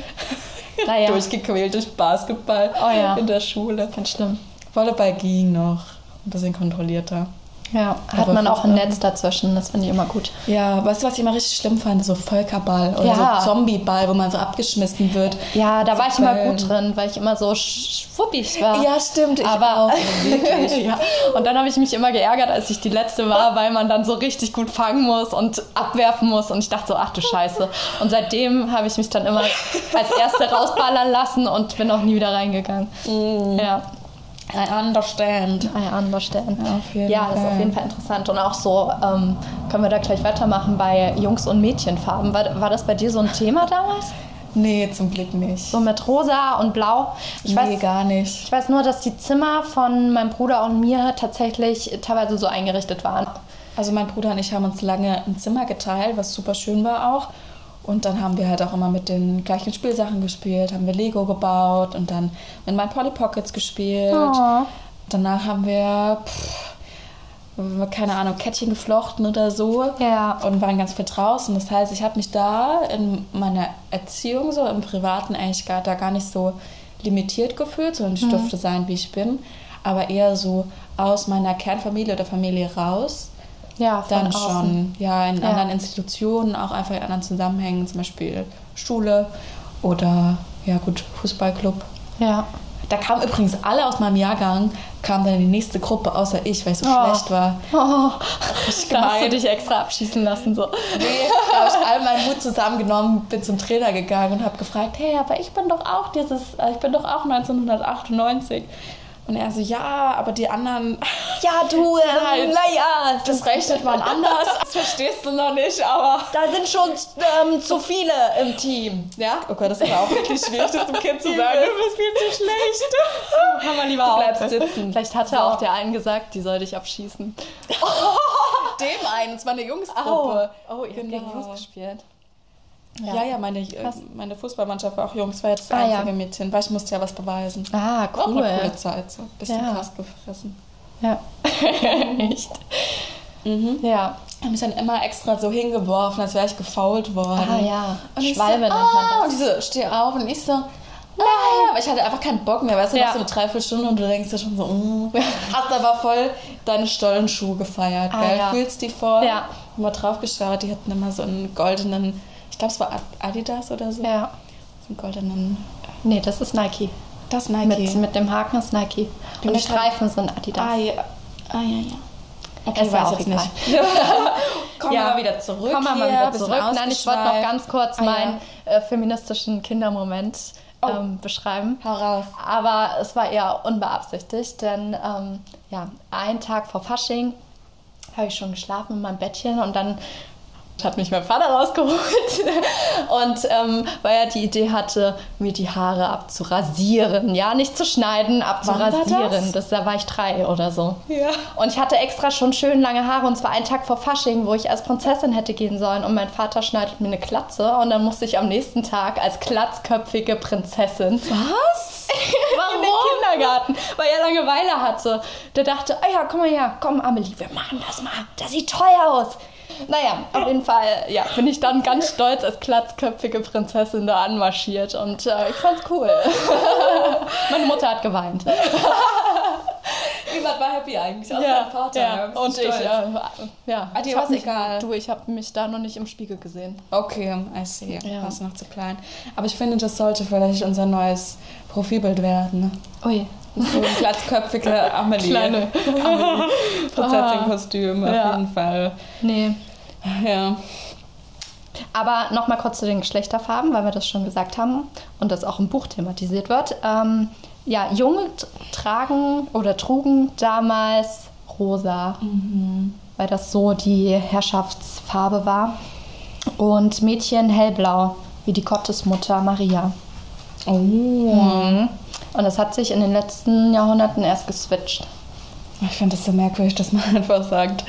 Naja, Durchgequält durch Basketball Oh ja. in der Schule. ganz schlimm. Volleyball ging noch. Ein bisschen kontrollierter. Ja, hat man auch ein Netz dazwischen, das finde ich immer gut. Ja, weißt du, was ich immer richtig schlimm fand? So Völkerball oder Ja. so Zombieball, wo man so abgeschmissen wird. Ja, da war ich immer gut drin, weil ich immer so schwuppig war. Ja, stimmt. Ich Aber auch. Wirklich. ja. Und dann habe ich mich immer geärgert, als ich die letzte war, weil man dann so richtig gut fangen muss und abwerfen muss. Und ich dachte so, ach du Scheiße. Und seitdem habe ich mich dann immer als Erste rausballern lassen und bin auch nie wieder reingegangen. Mm. Ja, I understand. I understand. Ja, ja, das ist auf jeden Fall interessant. Und auch so, ähm, können wir da gleich weitermachen bei Jungs- und Mädchenfarben. War, war das bei dir so ein Thema damals? Nee, zum Glück nicht. So mit rosa und blau? Ich nee, weiß, gar nicht. Ich weiß nur, dass die Zimmer von meinem Bruder und mir tatsächlich teilweise so eingerichtet waren. Also mein Bruder und ich haben uns lange ein Zimmer geteilt, was super schön war auch. Und dann haben wir halt auch immer mit den gleichen Spielsachen gespielt, haben wir Lego gebaut und dann mit meinen Polly Pockets gespielt. Oh. Danach haben wir, pff, keine Ahnung, Kettchen geflochten oder so. Ja. Und waren ganz viel draußen. Das heißt, ich habe mich da in meiner Erziehung, so im Privaten, eigentlich gar, da gar nicht so limitiert gefühlt, sondern ich durfte sein, wie ich bin. Aber eher so aus meiner Kernfamilie oder Familie raus. Ja, Dann außen. schon, ja, in Ja. anderen Institutionen, auch einfach in anderen Zusammenhängen, zum Beispiel Schule oder, ja gut, Fußballclub. Ja. Da kamen übrigens alle aus meinem Jahrgang, kamen dann in die nächste Gruppe, außer ich, weil ich so Oh. schlecht war. Oh, Richtig da hast du dich extra abschießen lassen. So. Nee, da habe ich all meinen Mut zusammengenommen, bin zum Trainer gegangen und habe gefragt, hey, aber ich bin doch auch dieses, äh, ich bin doch auch 1998. Und er so, ja, aber die anderen, Ja, du, ähm, naja, das rechnet man anders. Das verstehst du noch nicht, aber da sind schon ähm, zu viele im Team. Ja? Oh Gott, das ist aber auch wirklich schwierig, das dem Kind zu sagen. Du bist viel zu schlecht. Kann man lieber Du auch. bleibst sitzen. Vielleicht hat So. ja auch der einen gesagt, die soll dich abschießen. Dem einen, es war eine Jungsgruppe. oh ihr Genau. habt gegen Jungs gespielt. Ja, ja, meine, äh, Krass. meine Fußballmannschaft war auch Jungs, war jetzt das Ah, ja. einzige Mädchen, weil ich musste ja was beweisen. Ah, War Auch eine cool. coole Zeit, so. Bisschen Ja. krass gefressen. Ja. Echt? Ja. Ich habe mich dann immer extra so hingeworfen, als wäre ich gefault worden. Ah ja. Und ich Schwalbe so, nennt man ah, das. Und die so, steh auf. Und ich so, nein. Aber ich hatte einfach keinen Bock mehr. Weißt du, Ja. so eine Dreiviertelstunde und du denkst dir schon so, mm. hast aber voll deine Stollenschuhe gefeiert, Ah, gell? ja. Fühlst die vor? Ja. Immer drauf geschaut. Die hatten immer so einen goldenen, ich glaube, es war Adidas oder so. Ja. So einen goldenen, Nee, das ist Nike. das Nike. Mit, mit dem Haken ist Nike. Und die Streifen sind Adidas. Ah, ja. Ah, ja, ja. Okay, Ist ja weiß auch jetzt nicht. Kommen wir mal wieder zurück. Kommen wir mal wieder zurück. Nein, ich wollte noch ganz kurz Ah, ja. meinen äh, feministischen Kindermoment Oh. ähm, beschreiben. Hau raus. Aber es war eher unbeabsichtigt, denn ähm, ja, einen Tag vor Fasching habe ich schon geschlafen in meinem Bettchen und dann hat mich mein Vater rausgeholt und ähm, weil er die Idee hatte, mir die Haare abzurasieren. Ja, nicht zu schneiden, abzurasieren. Das? das? da war ich drei oder so. Ja. Und ich hatte extra schon schön lange Haare und zwar einen Tag vor Fasching, wo ich als Prinzessin hätte gehen sollen und mein Vater schneidet mir eine Klatze und dann musste ich am nächsten Tag als glatzköpfige Prinzessin. Was? Warum? In den Kindergarten, weil er Langeweile hatte. Der dachte, ah ja, komm mal her, komm Amelie, wir machen das mal. Das sieht toll aus. Naja, auf jeden Fall ja, bin ich dann ganz stolz als glatzköpfige Prinzessin da anmarschiert und äh, ich fand's cool. Meine Mutter hat geweint. Niemand war happy eigentlich, außer ja, Vater. Ja. Und stolz. ich, ja. Ah, ich war's hab mich, egal. Du, ich habe mich da noch nicht im Spiegel gesehen. Okay, I see. Ja. Warst noch zu klein. Aber ich finde, das sollte vielleicht unser neues Profilbild werden. Ne? Ui. So ein glatzköpfige Amelie. Kleine. Amelie. Prinzessin-Kostüm, auf Ja. jeden Fall. Nee. Ja. Aber nochmal kurz zu den Geschlechterfarben, weil wir das schon gesagt haben und das auch im Buch thematisiert wird. Ähm, ja, Junge tragen oder trugen damals rosa, weil das so die Herrschaftsfarbe war. Und Mädchen hellblau, wie die Gottesmutter Maria. Oh. Mhm. Und das hat sich in den letzten Jahrhunderten erst geswitcht. Ich finde das so merkwürdig, dass man einfach sagt,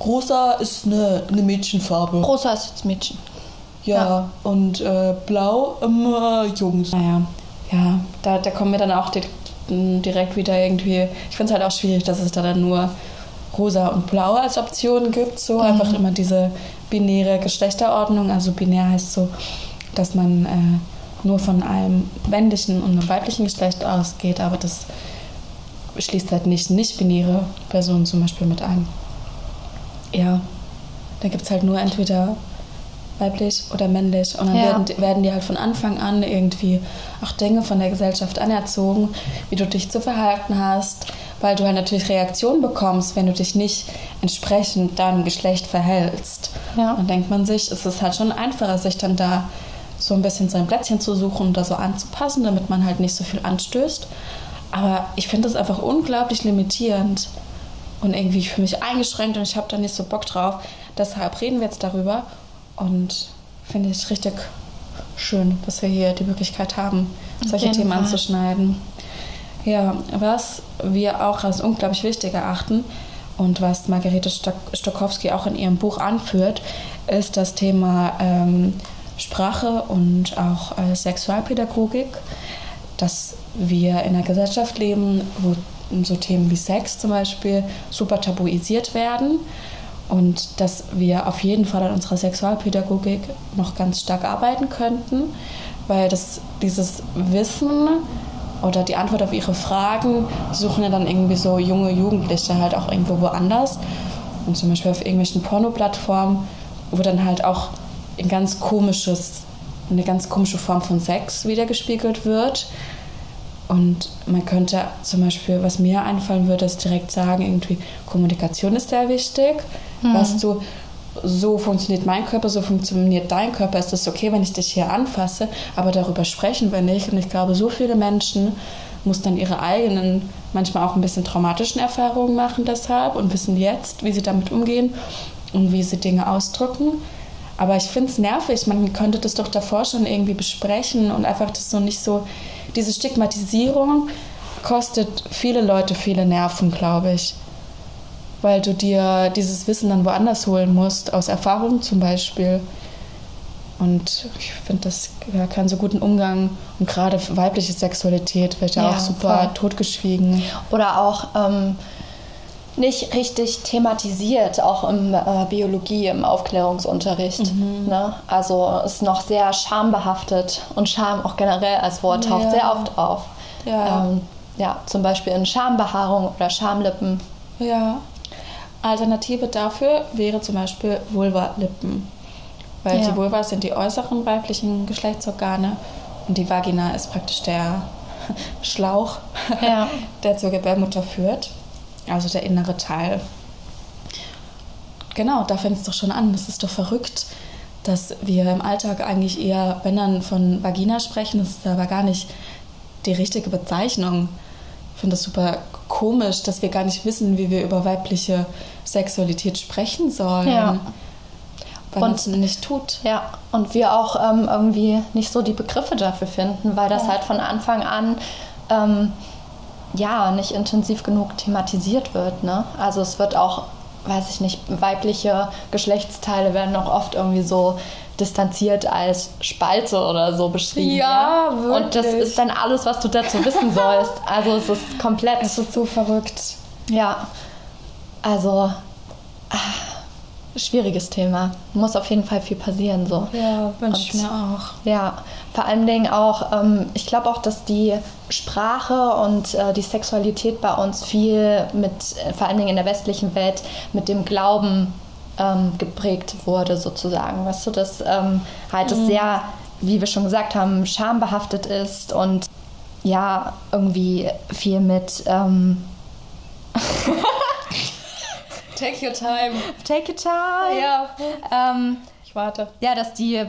rosa ist eine, eine Mädchenfarbe. Rosa ist jetzt Mädchen. Ja, Ja. und äh, blau immer Jungs. Naja, ja, da, da kommen wir dann auch di- direkt wieder irgendwie. Ich finde es halt auch schwierig, dass es da dann nur rosa und blau als Option gibt. So einfach immer diese binäre Geschlechterordnung. Also binär heißt so, dass man äh, nur von einem männlichen und einem weiblichen Geschlecht ausgeht, aber das schließt halt nicht nicht-binäre Personen zum Beispiel mit ein. Ja, da gibt es halt nur entweder weiblich oder männlich. Und dann Ja. werden, werden die halt von Anfang an irgendwie auch Dinge von der Gesellschaft anerzogen, wie du dich zu verhalten hast, weil du halt natürlich Reaktionen bekommst, wenn du dich nicht entsprechend deinem Geschlecht verhältst. Ja. Dann denkt man sich, es ist halt schon einfacher, sich dann da so ein bisschen sein Plätzchen zu suchen und da so anzupassen, damit man halt nicht so viel anstößt. Aber ich finde das einfach unglaublich limitierend und irgendwie für mich eingeschränkt und ich habe da nicht so Bock drauf. Deshalb reden wir jetzt darüber und finde ich richtig schön, dass wir hier die Möglichkeit haben, Auf solche Themen Fall. anzuschneiden. Ja, was wir auch als unglaublich wichtig erachten und was Margarete Stok Stokowski auch in ihrem Buch anführt, ist das Thema ähm, Sprache und auch äh, Sexualpädagogik, dass wir in einer Gesellschaft leben, wo so Themen wie Sex zum Beispiel super tabuisiert werden und dass wir auf jeden Fall an unserer Sexualpädagogik noch ganz stark arbeiten könnten, weil das, dieses Wissen oder die Antwort auf ihre Fragen suchen ja dann irgendwie so junge Jugendliche halt auch irgendwo woanders und zum Beispiel auf irgendwelchen Pornoplattformen, wo dann halt auch ein ganz komisches, eine ganz komische Form von Sex wiedergespiegelt wird. Und man könnte zum Beispiel, was mir einfallen würde, ist direkt sagen, irgendwie Kommunikation ist sehr wichtig. Weißt du, so funktioniert mein Körper, so funktioniert dein Körper. Es ist okay, wenn ich dich hier anfasse, aber darüber sprechen wir nicht. Und ich glaube, so viele Menschen mussten ihre eigenen, manchmal auch ein bisschen traumatischen Erfahrungen machen deshalb und wissen jetzt, wie sie damit umgehen und wie sie Dinge ausdrücken. Aber ich finde es nervig. Man könnte das doch davor schon irgendwie besprechen und einfach das so nicht so. Diese Stigmatisierung kostet viele Leute viele Nerven, glaube ich. Weil du dir dieses Wissen dann woanders holen musst, aus Erfahrung zum Beispiel. Und ich finde, das ja, keinen so guten Umgang. Und gerade weibliche Sexualität wird ja, Ja, auch super voll. totgeschwiegen. Oder auch ähm, nicht richtig thematisiert, auch im äh, Biologie, im Aufklärungsunterricht. Mhm. Ne? Also ist noch sehr schambehaftet und Scham auch generell als Wort taucht Ja. sehr oft auf. Ja. Ähm, ja, zum Beispiel in Schambehaarung oder Schamlippen. Ja. Alternative dafür wäre zum Beispiel Vulva-Lippen. Weil Ja. die Vulva sind die äußeren weiblichen Geschlechtsorgane und die Vagina ist praktisch der Schlauch, Ja. der zur Gebärmutter führt. Also der innere Teil. Genau, da fängt es doch schon an. Das ist doch verrückt, dass wir im Alltag eigentlich eher, wenn dann von Vagina sprechen, das ist aber gar nicht die richtige Bezeichnung. Ich finde das super komisch, dass wir gar nicht wissen, wie wir über weibliche Sexualität sprechen sollen. Ja. weil es nicht tut. Ja, und wir auch ähm, irgendwie nicht so die Begriffe dafür finden, weil das ja. halt von Anfang an ähm, ja nicht intensiv genug thematisiert wird. Ne? Also es wird auch, weiß ich nicht, weibliche Geschlechtsteile werden auch oft irgendwie so distanziert als Spalte oder so beschrieben. Ja, ja? Wirklich. Und das ist dann alles, was du dazu wissen sollst. Also es ist komplett. Es ist so verrückt. Ja. Also. Ah schwieriges Thema. Muss auf jeden Fall viel passieren. So. Ja, wünsche ich mir auch. Ja, vor allen Dingen auch, ähm, ich glaube auch, dass die Sprache und äh, die Sexualität bei uns viel mit, äh, vor allen Dingen in der westlichen Welt, mit dem Glauben ähm, geprägt wurde, sozusagen. Weißt du, dass ähm, halt mhm. es sehr, wie wir schon gesagt haben, schambehaftet ist und ja, irgendwie viel mit. Take your time. Take your time. Ja. Ähm, ich warte. Ja, dass die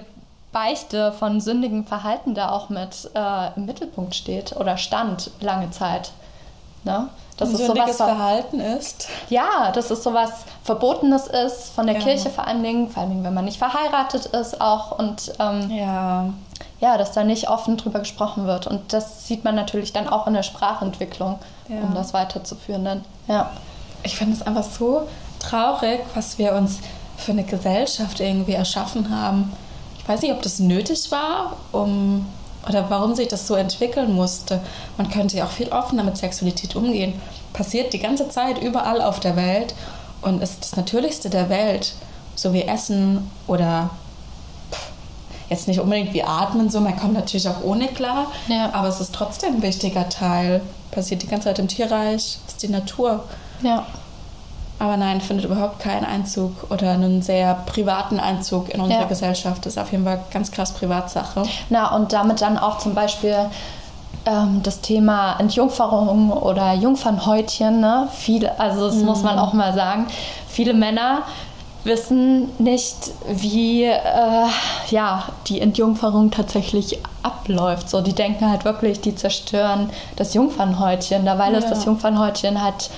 Beichte von sündigem Verhalten da auch mit äh, im Mittelpunkt steht oder stand lange Zeit. Ne? Dass es sowas Verhalten ist. Ja, dass es sowas Verbotenes ist von der ja. Kirche vor allen Dingen, vor allen Dingen, wenn man nicht verheiratet ist auch und ähm, ja. ja, dass da nicht offen drüber gesprochen wird. Und das sieht man natürlich dann auch in der Sprachentwicklung, ja. um das weiterzuführen dann. Ja ich finde es einfach so traurig, was wir uns für eine Gesellschaft irgendwie erschaffen haben. Ich weiß nicht, ob das nötig war, um oder warum sich das so entwickeln musste. Man könnte ja auch viel offener mit Sexualität umgehen. Passiert die ganze Zeit überall auf der Welt und ist das Natürlichste der Welt, so wie Essen oder jetzt nicht unbedingt wie Atmen, so man kommt natürlich auch ohne klar, ja. aber es ist trotzdem ein wichtiger Teil. Passiert die ganze Zeit im Tierreich, ist die Natur. Ja. Aber nein, findet überhaupt keinen Einzug oder einen sehr privaten Einzug in unserer ja. Gesellschaft. Das ist auf jeden Fall ganz krass Privatsache. Na, und damit dann auch zum Beispiel ähm, das Thema Entjungferung oder Jungfernhäutchen. Ne? Viele, also das mhm. muss man auch mal sagen. Viele Männer wissen nicht, wie äh, ja, die Entjungferung tatsächlich abläuft. So, die denken halt wirklich, die zerstören das Jungfernhäutchen. Dabei ja. ist das Jungfernhäutchen halt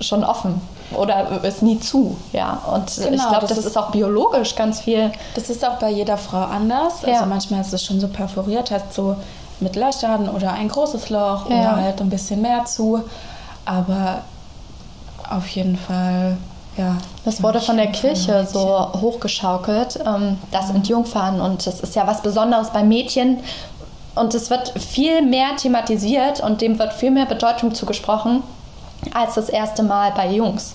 schon offen oder ist nie zu, ja. Und genau, ich glaube, das, das, ist auch biologisch ganz viel. Das ist auch bei jeder Frau anders. Ja. Also manchmal ist es schon so perforiert, hast so mit Löchern oder ein großes Loch ja. oder halt ein bisschen mehr zu. Aber auf jeden Fall, ja. Das wurde von der Kirche so hochgeschaukelt, ähm, das Entjungfern. Und das ist ja was Besonderes bei Mädchen. Und es wird viel mehr thematisiert und dem wird viel mehr Bedeutung zugesprochen als das erste Mal bei Jungs.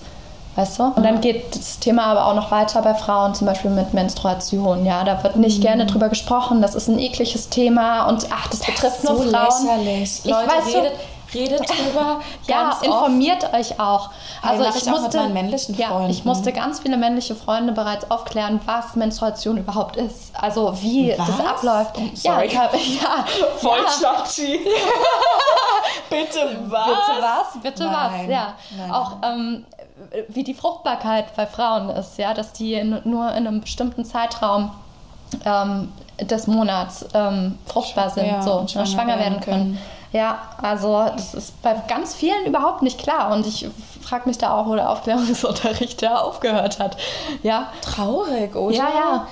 Weißt du? Und dann geht das Thema aber auch noch weiter bei Frauen, zum Beispiel mit Menstruation. Ja, da wird nicht mhm. gerne drüber gesprochen. Das ist ein ekliges Thema und ach, das, das betrifft nur so Frauen. Lächerlich. Ich Leute, weiß, redet, redet drüber. ja, informiert oft. euch auch. Also ich, ich musste, mit männlichen Freunden. Ja, ich musste ganz viele männliche Freunde bereits aufklären, was Menstruation überhaupt ist. Also wie was? das abläuft. Oh, sorry. Ja, ja, voll ja. Bitte was? Bitte was? Bitte Nein. was? Ja. Nein. Auch ähm, wie die Fruchtbarkeit bei Frauen ist, ja, dass die in, nur in einem bestimmten Zeitraum ähm, des Monats ähm, fruchtbar sind, ja, so schwanger, schwanger, werden können. können. Ja, also das ist bei ganz vielen überhaupt nicht klar und ich frage mich da auch, wo der Aufklärungsunterricht da aufgehört hat. Ja. Traurig, oder? Ja, ja.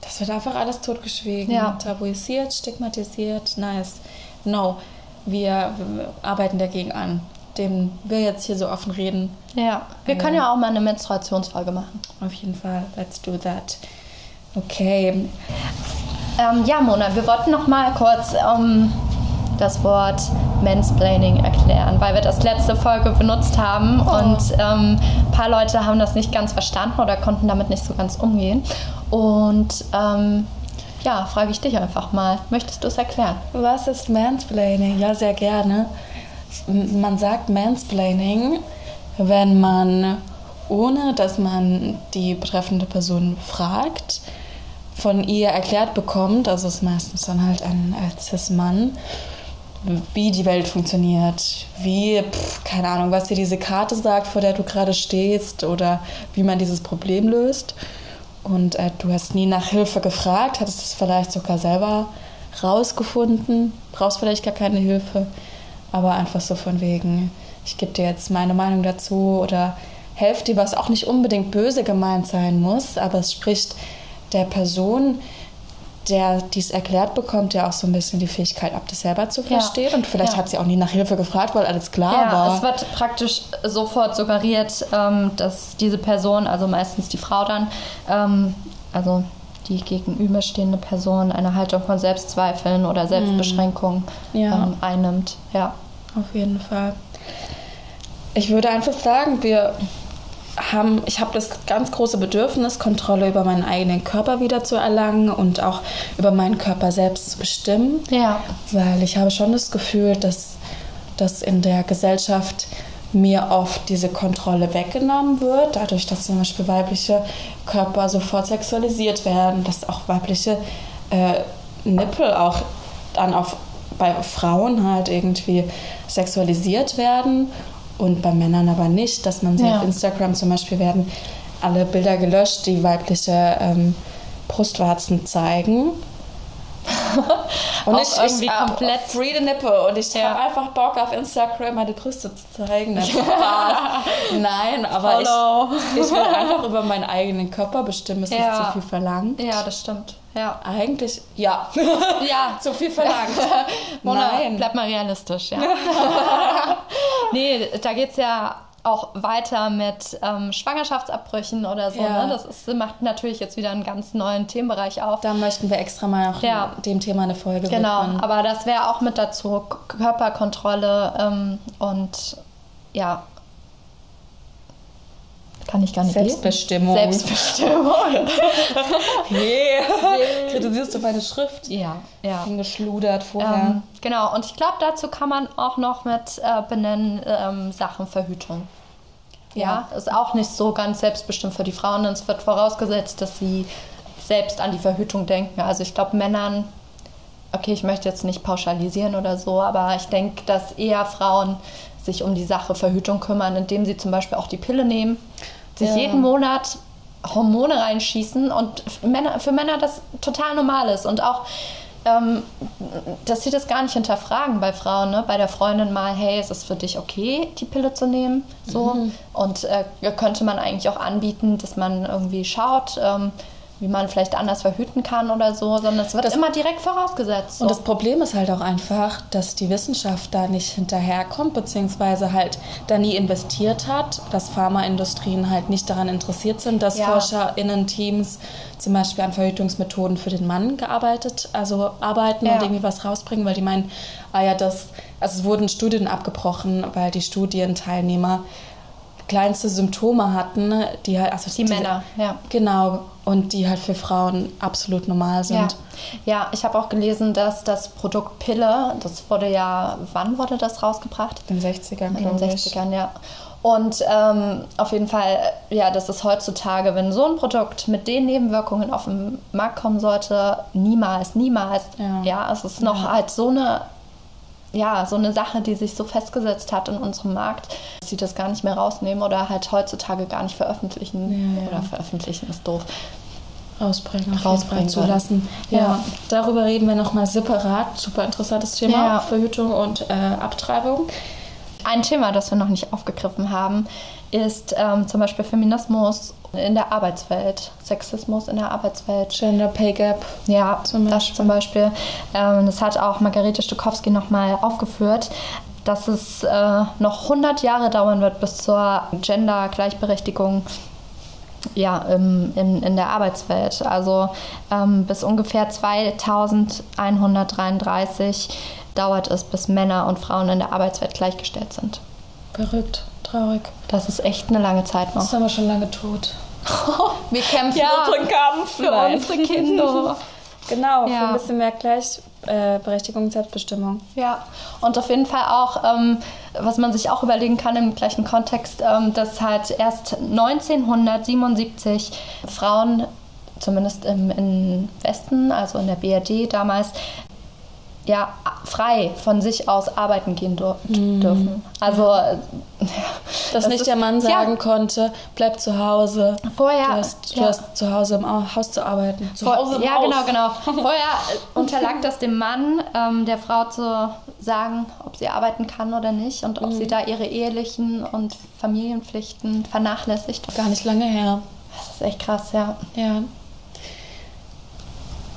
Das wird einfach alles totgeschwiegen, ja. tabuisiert, stigmatisiert. Nice. No, wir, wir arbeiten dagegen an, dem wir jetzt hier so offen reden. Ja, wir können ja auch mal eine Menstruationsfolge machen. Auf jeden Fall, let's do that. Okay. Ähm, ja, Mona, wir wollten noch mal kurz ähm, das Wort Mansplaining erklären, weil wir das letzte Folge benutzt haben oh. und ähm, ein paar Leute haben das nicht ganz verstanden oder konnten damit nicht so ganz umgehen. Und ähm, ja, frage ich dich einfach mal. Möchtest du es erklären? Was ist Mansplaining? Ja, sehr gerne. Man sagt Mansplaining, wenn man, ohne dass man die betreffende Person fragt, von ihr erklärt bekommt, also es ist meistens dann halt ein Cis-Mann, wie die Welt funktioniert, wie, pff, keine Ahnung, was dir diese Karte sagt, vor der du gerade stehst oder wie man dieses Problem löst. Und äh, du hast nie nach Hilfe gefragt, hattest es vielleicht sogar selber rausgefunden, brauchst vielleicht gar keine Hilfe, aber einfach so von wegen, ich gebe dir jetzt meine Meinung dazu oder Hälfte, was auch nicht unbedingt böse gemeint sein muss, aber es spricht der Person, der dies erklärt bekommt, ja auch so ein bisschen die Fähigkeit ab, das selber zu verstehen. Ja. Und vielleicht ja. hat sie auch nie nach Hilfe gefragt, weil alles klar ja, war. Es wird praktisch sofort suggeriert, ähm, dass diese Person, also meistens die Frau dann, ähm, also die gegenüberstehende Person eine Haltung von Selbstzweifeln oder Selbstbeschränkung mhm. ja. ähm, einnimmt. Ja. Auf jeden Fall. Ich würde einfach sagen, wir haben, ich habe das ganz große Bedürfnis, Kontrolle über meinen eigenen Körper wieder zu erlangen und auch über meinen Körper selbst zu bestimmen. Ja. Weil ich habe schon das Gefühl, dass das in der Gesellschaft mir oft diese Kontrolle weggenommen wird, dadurch, dass zum Beispiel weibliche Körper sofort sexualisiert werden, dass auch weibliche äh, Nippel auch dann auf, bei Frauen halt irgendwie sexualisiert werden und bei Männern aber nicht, dass man sie ja. auf Instagram zum Beispiel werden alle Bilder gelöscht, die weibliche ähm, Brustwarzen zeigen. und ich, irgendwie ich, komplett free the nipple und ich ja. habe einfach Bock auf Instagram meine Brüste zu zeigen. Nein, aber ich, ich will einfach über meinen eigenen Körper bestimmen. Es ja. ist zu viel verlangt. Ja, das stimmt. Ja. Eigentlich, ja. Ja. zu viel verlangt. Mona, Nein. Bleib mal realistisch, ja. nee, da geht es ja auch weiter mit ähm, Schwangerschaftsabbrüchen oder so. Ja. Ne? Das ist, macht natürlich jetzt wieder einen ganz neuen Themenbereich auf. Da möchten wir extra mal auch ja. dem Thema eine Folge Genau, widmen. aber das wäre auch mit dazu. Körperkontrolle ähm, und ja, kann ich gar nicht Selbstbestimmung. Lesen. Selbstbestimmung. yeah. yeah. Kritisierst du meine Schrift? Ja, ja. Hingeschludert vorher. Ähm, genau, und ich glaube, dazu kann man auch noch mit äh, benennen ähm, Sachen Verhütung. Ja. ja, ist auch nicht so ganz selbstbestimmt für die Frauen. Es wird vorausgesetzt, dass sie selbst an die Verhütung denken. Also ich glaube, Männern, okay, ich möchte jetzt nicht pauschalisieren oder so, aber ich denke, dass eher Frauen sich um die Sache Verhütung kümmern, indem sie zum Beispiel auch die Pille nehmen sich ja. jeden Monat Hormone reinschießen und Männer, für Männer das total normal ist und auch ähm, dass sie das gar nicht hinterfragen bei Frauen, ne? bei der Freundin mal, hey, ist es für dich okay, die Pille zu nehmen? So. Mhm. Und äh, könnte man eigentlich auch anbieten, dass man irgendwie schaut, ähm, wie man vielleicht anders verhüten kann oder so, sondern es wird das, immer direkt vorausgesetzt. So. Und das Problem ist halt auch einfach, dass die Wissenschaft da nicht hinterherkommt, beziehungsweise halt da nie investiert hat, dass Pharmaindustrien halt nicht daran interessiert sind, dass ja. ForscherInnen-Teams zum Beispiel an Verhütungsmethoden für den Mann gearbeitet, also arbeiten ja. und irgendwie was rausbringen, weil die meinen, ah ja, das, also es wurden Studien abgebrochen, weil die Studienteilnehmer kleinste Symptome hatten, die halt, also die, die Männer, ja. Genau, und die halt für Frauen absolut normal sind. Ja, ja ich habe auch gelesen, dass das Produkt Pille, das wurde ja, wann wurde das rausgebracht? In den 60ern, In den 60ern, ja. Und ähm, auf jeden Fall, ja, das ist heutzutage, wenn so ein Produkt mit den Nebenwirkungen auf den Markt kommen sollte, niemals, niemals. Ja, ja es ist noch ja. halt so eine ja, so eine Sache, die sich so festgesetzt hat in unserem Markt, dass sie das gar nicht mehr rausnehmen oder halt heutzutage gar nicht veröffentlichen. Ja, ja. Oder veröffentlichen ist doof. Rausbringen, rausbringen zu lassen. Ja. ja. darüber reden wir nochmal separat. Super interessantes Thema, ja. Verhütung und äh, Abtreibung. Ein Thema, das wir noch nicht aufgegriffen haben, ist ähm, zum Beispiel Feminismus in der Arbeitswelt, Sexismus in der Arbeitswelt. Gender Pay Gap. Ja, zum das zum Beispiel. Ähm, das hat auch Margarete Stukowski nochmal aufgeführt, dass es äh, noch 100 Jahre dauern wird bis zur Gender-Gleichberechtigung ja, im, in, in der Arbeitswelt. Also ähm, bis ungefähr 2133 dauert es, bis Männer und Frauen in der Arbeitswelt gleichgestellt sind. Verrückt, traurig. Das ist echt eine lange Zeit noch. Das sind wir schon lange tot. wir kämpfen ja, unseren Kampf für Nein. unsere Kinder. genau, ja. für ein bisschen mehr Gleichberechtigung und Selbstbestimmung. Ja, und auf jeden Fall auch, ähm, was man sich auch überlegen kann im gleichen Kontext, ähm, dass halt erst 1977 Frauen zumindest im, im Westen, also in der BRD damals, ja, frei von sich aus arbeiten gehen dur mhm. dürfen. Also, ja. dass das nicht ist, der Mann sagen ja. konnte, bleib zu Hause. Vorher. Du hast, du ja. hast zu Hause im Haus zu arbeiten. Zu Vor, Hause im ja, Haus. genau, genau. Vorher unterlag das dem Mann, ähm, der Frau zu sagen, ob sie arbeiten kann oder nicht und ob mhm. sie da ihre ehelichen und Familienpflichten vernachlässigt. Gar nicht lange her. Das ist echt krass, ja. Ja.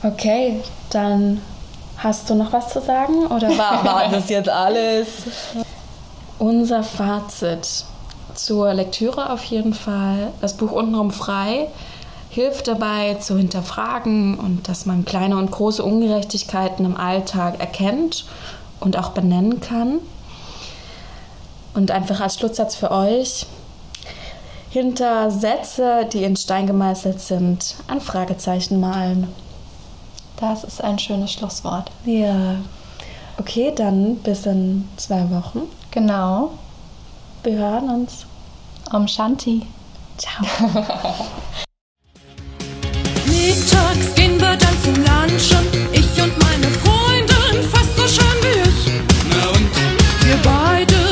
Okay, dann Hast du noch was zu sagen oder war, war das jetzt alles? Unser Fazit zur Lektüre auf jeden Fall. Das Buch Untenrum frei hilft dabei zu hinterfragen und dass man kleine und große Ungerechtigkeiten im Alltag erkennt und auch benennen kann. Und einfach als Schlusssatz für euch, hinter Sätze, die in Stein gemeißelt sind, ein Fragezeichen malen. Das ist ein schönes Schlusswort. Ja. Okay, dann bis in zwei Wochen. Genau. Wir hören uns. Om Shanti. Ciao. Mittags gehen wir dann zum Lunchen. Ich und meine Freundin, fast so schön wie ich. Na und? Wir beide.